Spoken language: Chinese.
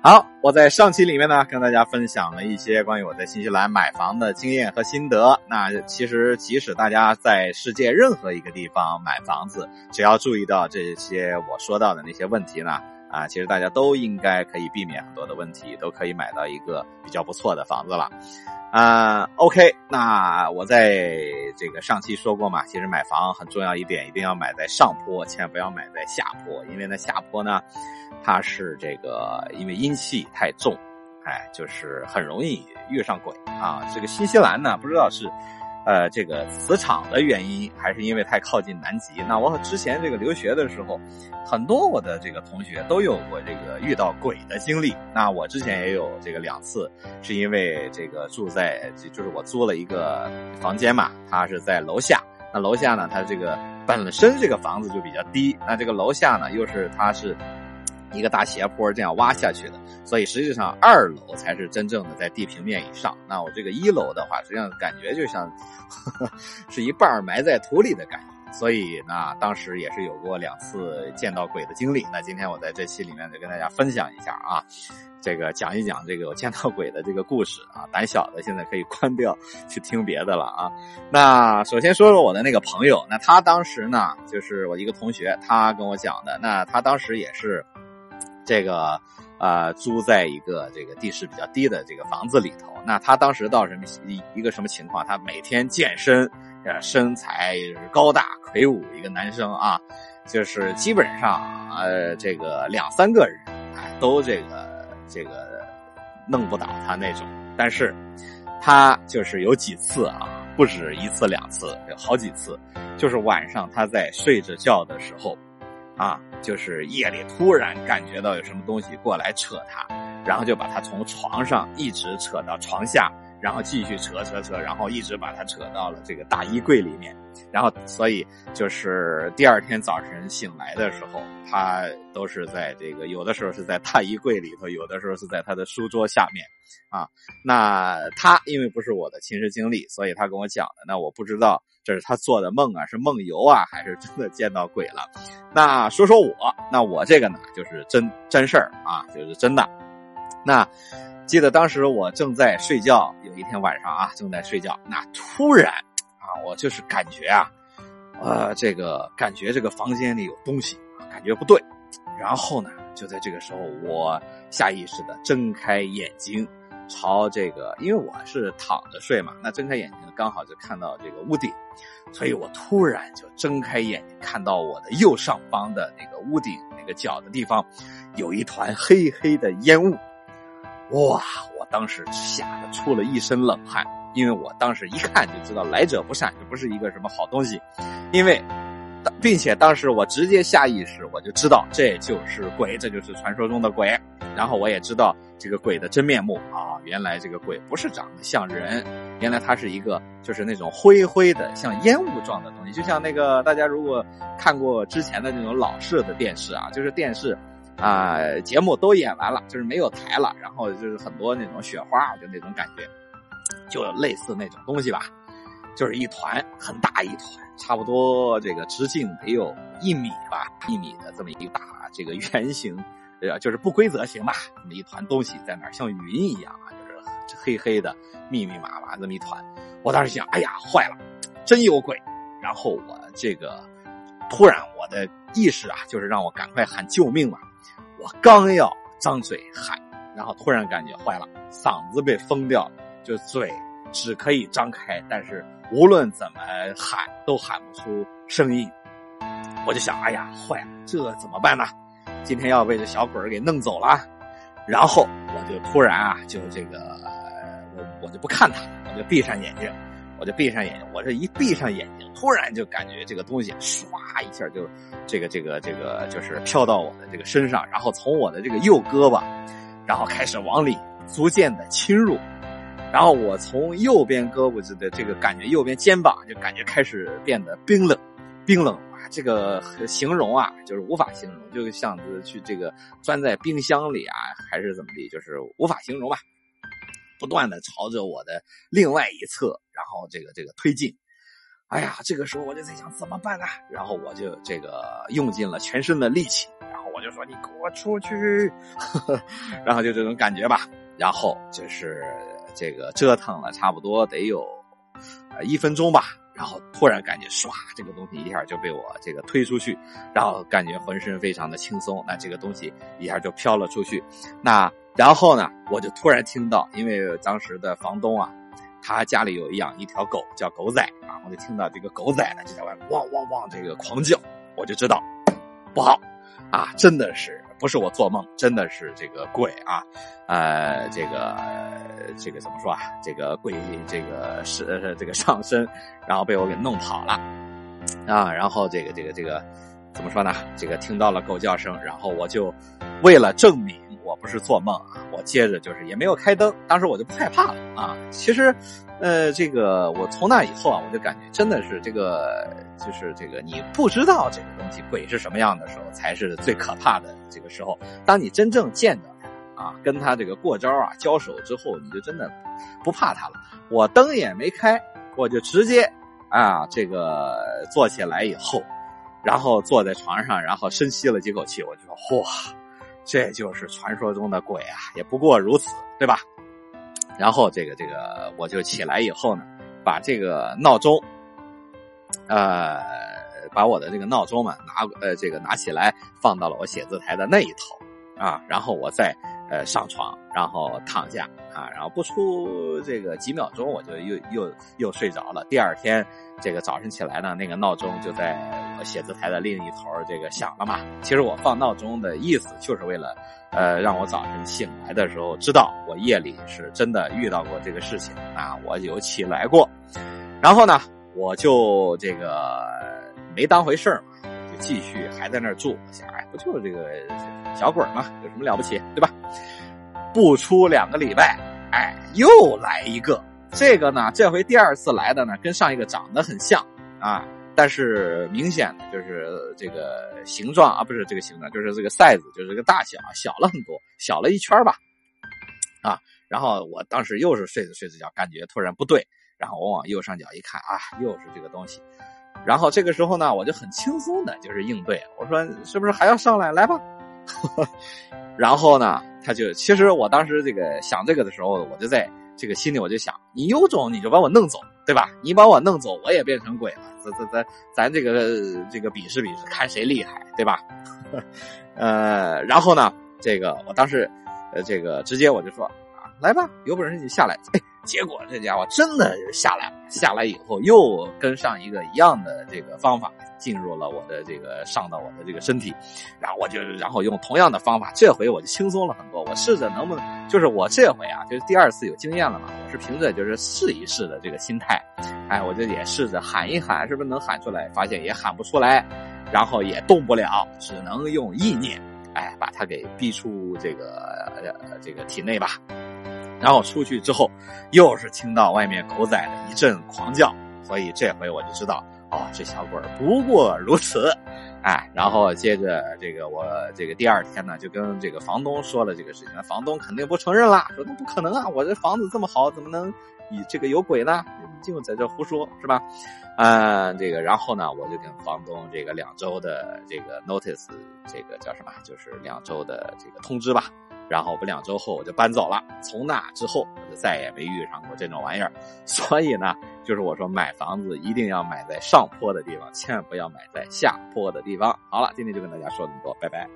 好，我在上期里面呢，跟大家分享了一些关于我在新西兰买房的经验和心得。那其实，即使大家在世界任何一个地方买房子，只要注意到这些我说到的那些问题呢，啊，其实大家都应该可以避免很多的问题，都可以买到一个比较不错的房子了。啊，OK，那我在这个上期说过嘛，其实买房很重要一点，一定要买在上坡，千万不要买在下坡，因为呢下坡呢，它是这个因为阴气太重，哎，就是很容易遇上鬼啊。这个新西兰呢，不知道是。呃，这个磁场的原因，还是因为太靠近南极。那我之前这个留学的时候，很多我的这个同学都有过这个遇到鬼的经历。那我之前也有这个两次，是因为这个住在，就是我租了一个房间嘛，它是在楼下。那楼下呢，它这个本身这个房子就比较低，那这个楼下呢，又是它是。一个大斜坡这样挖下去的，所以实际上二楼才是真正的在地平面以上。那我这个一楼的话，实际上感觉就像 是一半埋在土里的感觉。所以呢，当时也是有过两次见到鬼的经历。那今天我在这期里面就跟大家分享一下啊，这个讲一讲这个我见到鬼的这个故事啊。胆小的现在可以关掉去听别的了啊。那首先说说我的那个朋友，那他当时呢，就是我一个同学，他跟我讲的。那他当时也是。这个呃，租在一个这个地势比较低的这个房子里头。那他当时到什么一一个什么情况？他每天健身，呃，身材高大魁梧一个男生啊，就是基本上呃，这个两三个人哎都这个这个弄不倒他那种。但是他就是有几次啊，不止一次两次，有好几次，就是晚上他在睡着觉的时候。啊，就是夜里突然感觉到有什么东西过来扯他，然后就把他从床上一直扯到床下，然后继续扯扯扯，然后一直把他扯到了这个大衣柜里面，然后所以就是第二天早晨醒来的时候，他都是在这个有的时候是在大衣柜里头，有的时候是在他的书桌下面，啊，那他因为不是我的亲身经历，所以他跟我讲的，那我不知道。这是他做的梦啊，是梦游啊，还是真的见到鬼了？那说说我，那我这个呢，就是真真事儿啊，就是真的。那记得当时我正在睡觉，有一天晚上啊，正在睡觉，那突然啊，我就是感觉啊，呃，这个感觉这个房间里有东西，感觉不对。然后呢，就在这个时候，我下意识的睁开眼睛。朝这个，因为我是躺着睡嘛，那睁开眼睛刚好就看到这个屋顶，所以我突然就睁开眼睛，看到我的右上方的那个屋顶那个角的地方，有一团黑黑的烟雾。哇！我当时吓得出了一身冷汗，因为我当时一看就知道来者不善，这不是一个什么好东西，因为。并且当时我直接下意识，我就知道这就是鬼，这就是传说中的鬼。然后我也知道这个鬼的真面目啊，原来这个鬼不是长得像人，原来它是一个就是那种灰灰的像烟雾状的东西，就像那个大家如果看过之前的那种老式的电视啊，就是电视啊节目都演完了，就是没有台了，然后就是很多那种雪花，就那种感觉，就类似那种东西吧。就是一团很大一团，差不多这个直径得有一米吧，一米的这么一大这个圆形，呃，就是不规则形吧，这么一团东西在那儿，像云一样啊，就是黑黑的、密密麻麻这么一团。我当时想，哎呀，坏了，真有鬼！然后我这个突然我的意识啊，就是让我赶快喊救命了。我刚要张嘴喊，然后突然感觉坏了，嗓子被封掉了，就嘴只可以张开，但是。无论怎么喊，都喊不出声音。我就想，哎呀，坏了，这怎么办呢？今天要被这小鬼给弄走了。然后我就突然啊，就这个，我我就不看他，我就闭上眼睛，我就闭上眼睛。我这一闭上眼睛，突然就感觉这个东西唰一下就，这个这个这个就是飘到我的这个身上，然后从我的这个右胳膊，然后开始往里逐渐的侵入。然后我从右边胳膊的这个感觉，右边肩膀就感觉开始变得冰冷，冰冷啊！这个形容啊，就是无法形容，就像是去这个钻在冰箱里啊，还是怎么地，就是无法形容吧。不断的朝着我的另外一侧，然后这个这个推进。哎呀，这个时候我就在想怎么办呢？然后我就这个用尽了全身的力气。然后我就说你给我出去，然后就这种感觉吧。然后就是这个折腾了差不多得有呃一分钟吧。然后突然感觉唰，这个东西一下就被我这个推出去，然后感觉浑身非常的轻松。那这个东西一下就飘了出去。那然后呢，我就突然听到，因为当时的房东啊，他家里有养一条狗叫狗仔啊，我就听到这个狗仔呢就在外面汪汪汪这个狂叫，我就知道不好啊，真的是。不是我做梦，真的是这个鬼啊，呃，这个这个怎么说啊？这个鬼这个是这个上身，然后被我给弄跑了啊。然后这个这个这个怎么说呢？这个听到了狗叫声，然后我就为了证明不是做梦啊，我接着就是也没有开灯，当时我就不害怕了啊。其实。呃，这个我从那以后啊，我就感觉真的是这个，就是这个你不知道这个东西鬼是什么样的时候，才是最可怕的这个时候。当你真正见着他啊，跟他这个过招啊交手之后，你就真的不怕他了。我灯也没开，我就直接啊这个坐起来以后，然后坐在床上，然后深吸了几口气，我就说嚯，这就是传说中的鬼啊，也不过如此，对吧？然后这个这个，我就起来以后呢，把这个闹钟，呃，把我的这个闹钟嘛拿呃这个拿起来放到了我写字台的那一头啊，然后我再呃上床，然后躺下啊，然后不出这个几秒钟，我就又又又睡着了。第二天这个早晨起来呢，那个闹钟就在写字台的另一头这个响了嘛。其实我放闹钟的意思就是为了。呃，让我早晨醒来的时候知道我夜里是真的遇到过这个事情啊，我有起来过，然后呢，我就这个没当回事儿嘛，就继续还在那儿住。我想，哎，不就是这个小鬼嘛，有什么了不起，对吧？不出两个礼拜，哎，又来一个。这个呢，这回第二次来的呢，跟上一个长得很像啊。但是明显的就是这个形状啊，不是这个形状，就是这个 size，就是这个大小小了很多，小了一圈吧，啊，然后我当时又是睡着睡着觉，感觉突然不对，然后我往右上角一看啊，又是这个东西，然后这个时候呢，我就很轻松的就是应对，我说是不是还要上来，来吧，然后呢，他就其实我当时这个想这个的时候，我就在。这个心里我就想，你有种你就把我弄走，对吧？你把我弄走，我也变成鬼了。咱咱咱咱这个这个比试比试，看谁厉害，对吧？呃，然后呢，这个我当时，呃，这个直接我就说啊，来吧，有本事你下来。结果这家伙真的下来了，下来以后又跟上一个一样的这个方法。进入了我的这个上到我的这个身体，然后我就然后用同样的方法，这回我就轻松了很多。我试着能不能，就是我这回啊，就是第二次有经验了嘛，我是凭着就是试一试的这个心态，哎，我就也试着喊一喊，是不是能喊出来？发现也喊不出来，然后也动不了，只能用意念，哎，把它给逼出这个这个体内吧。然后出去之后，又是听到外面狗仔的一阵狂叫，所以这回我就知道。哦，这小鬼不过如此，哎，然后接着这个我这个第二天呢，就跟这个房东说了这个事情，房东肯定不承认啦，说那不可能啊，我这房子这么好，怎么能以这个有鬼呢？就在这胡说，是吧？嗯，这个然后呢，我就跟房东这个两周的这个 notice，这个叫什么？就是两周的这个通知吧。然后不两周后我就搬走了，从那之后我就再也没遇上过这种玩意儿。所以呢，就是我说买房子一定要买在上坡的地方，千万不要买在下坡的地方。好了，今天就跟大家说这么多，拜拜。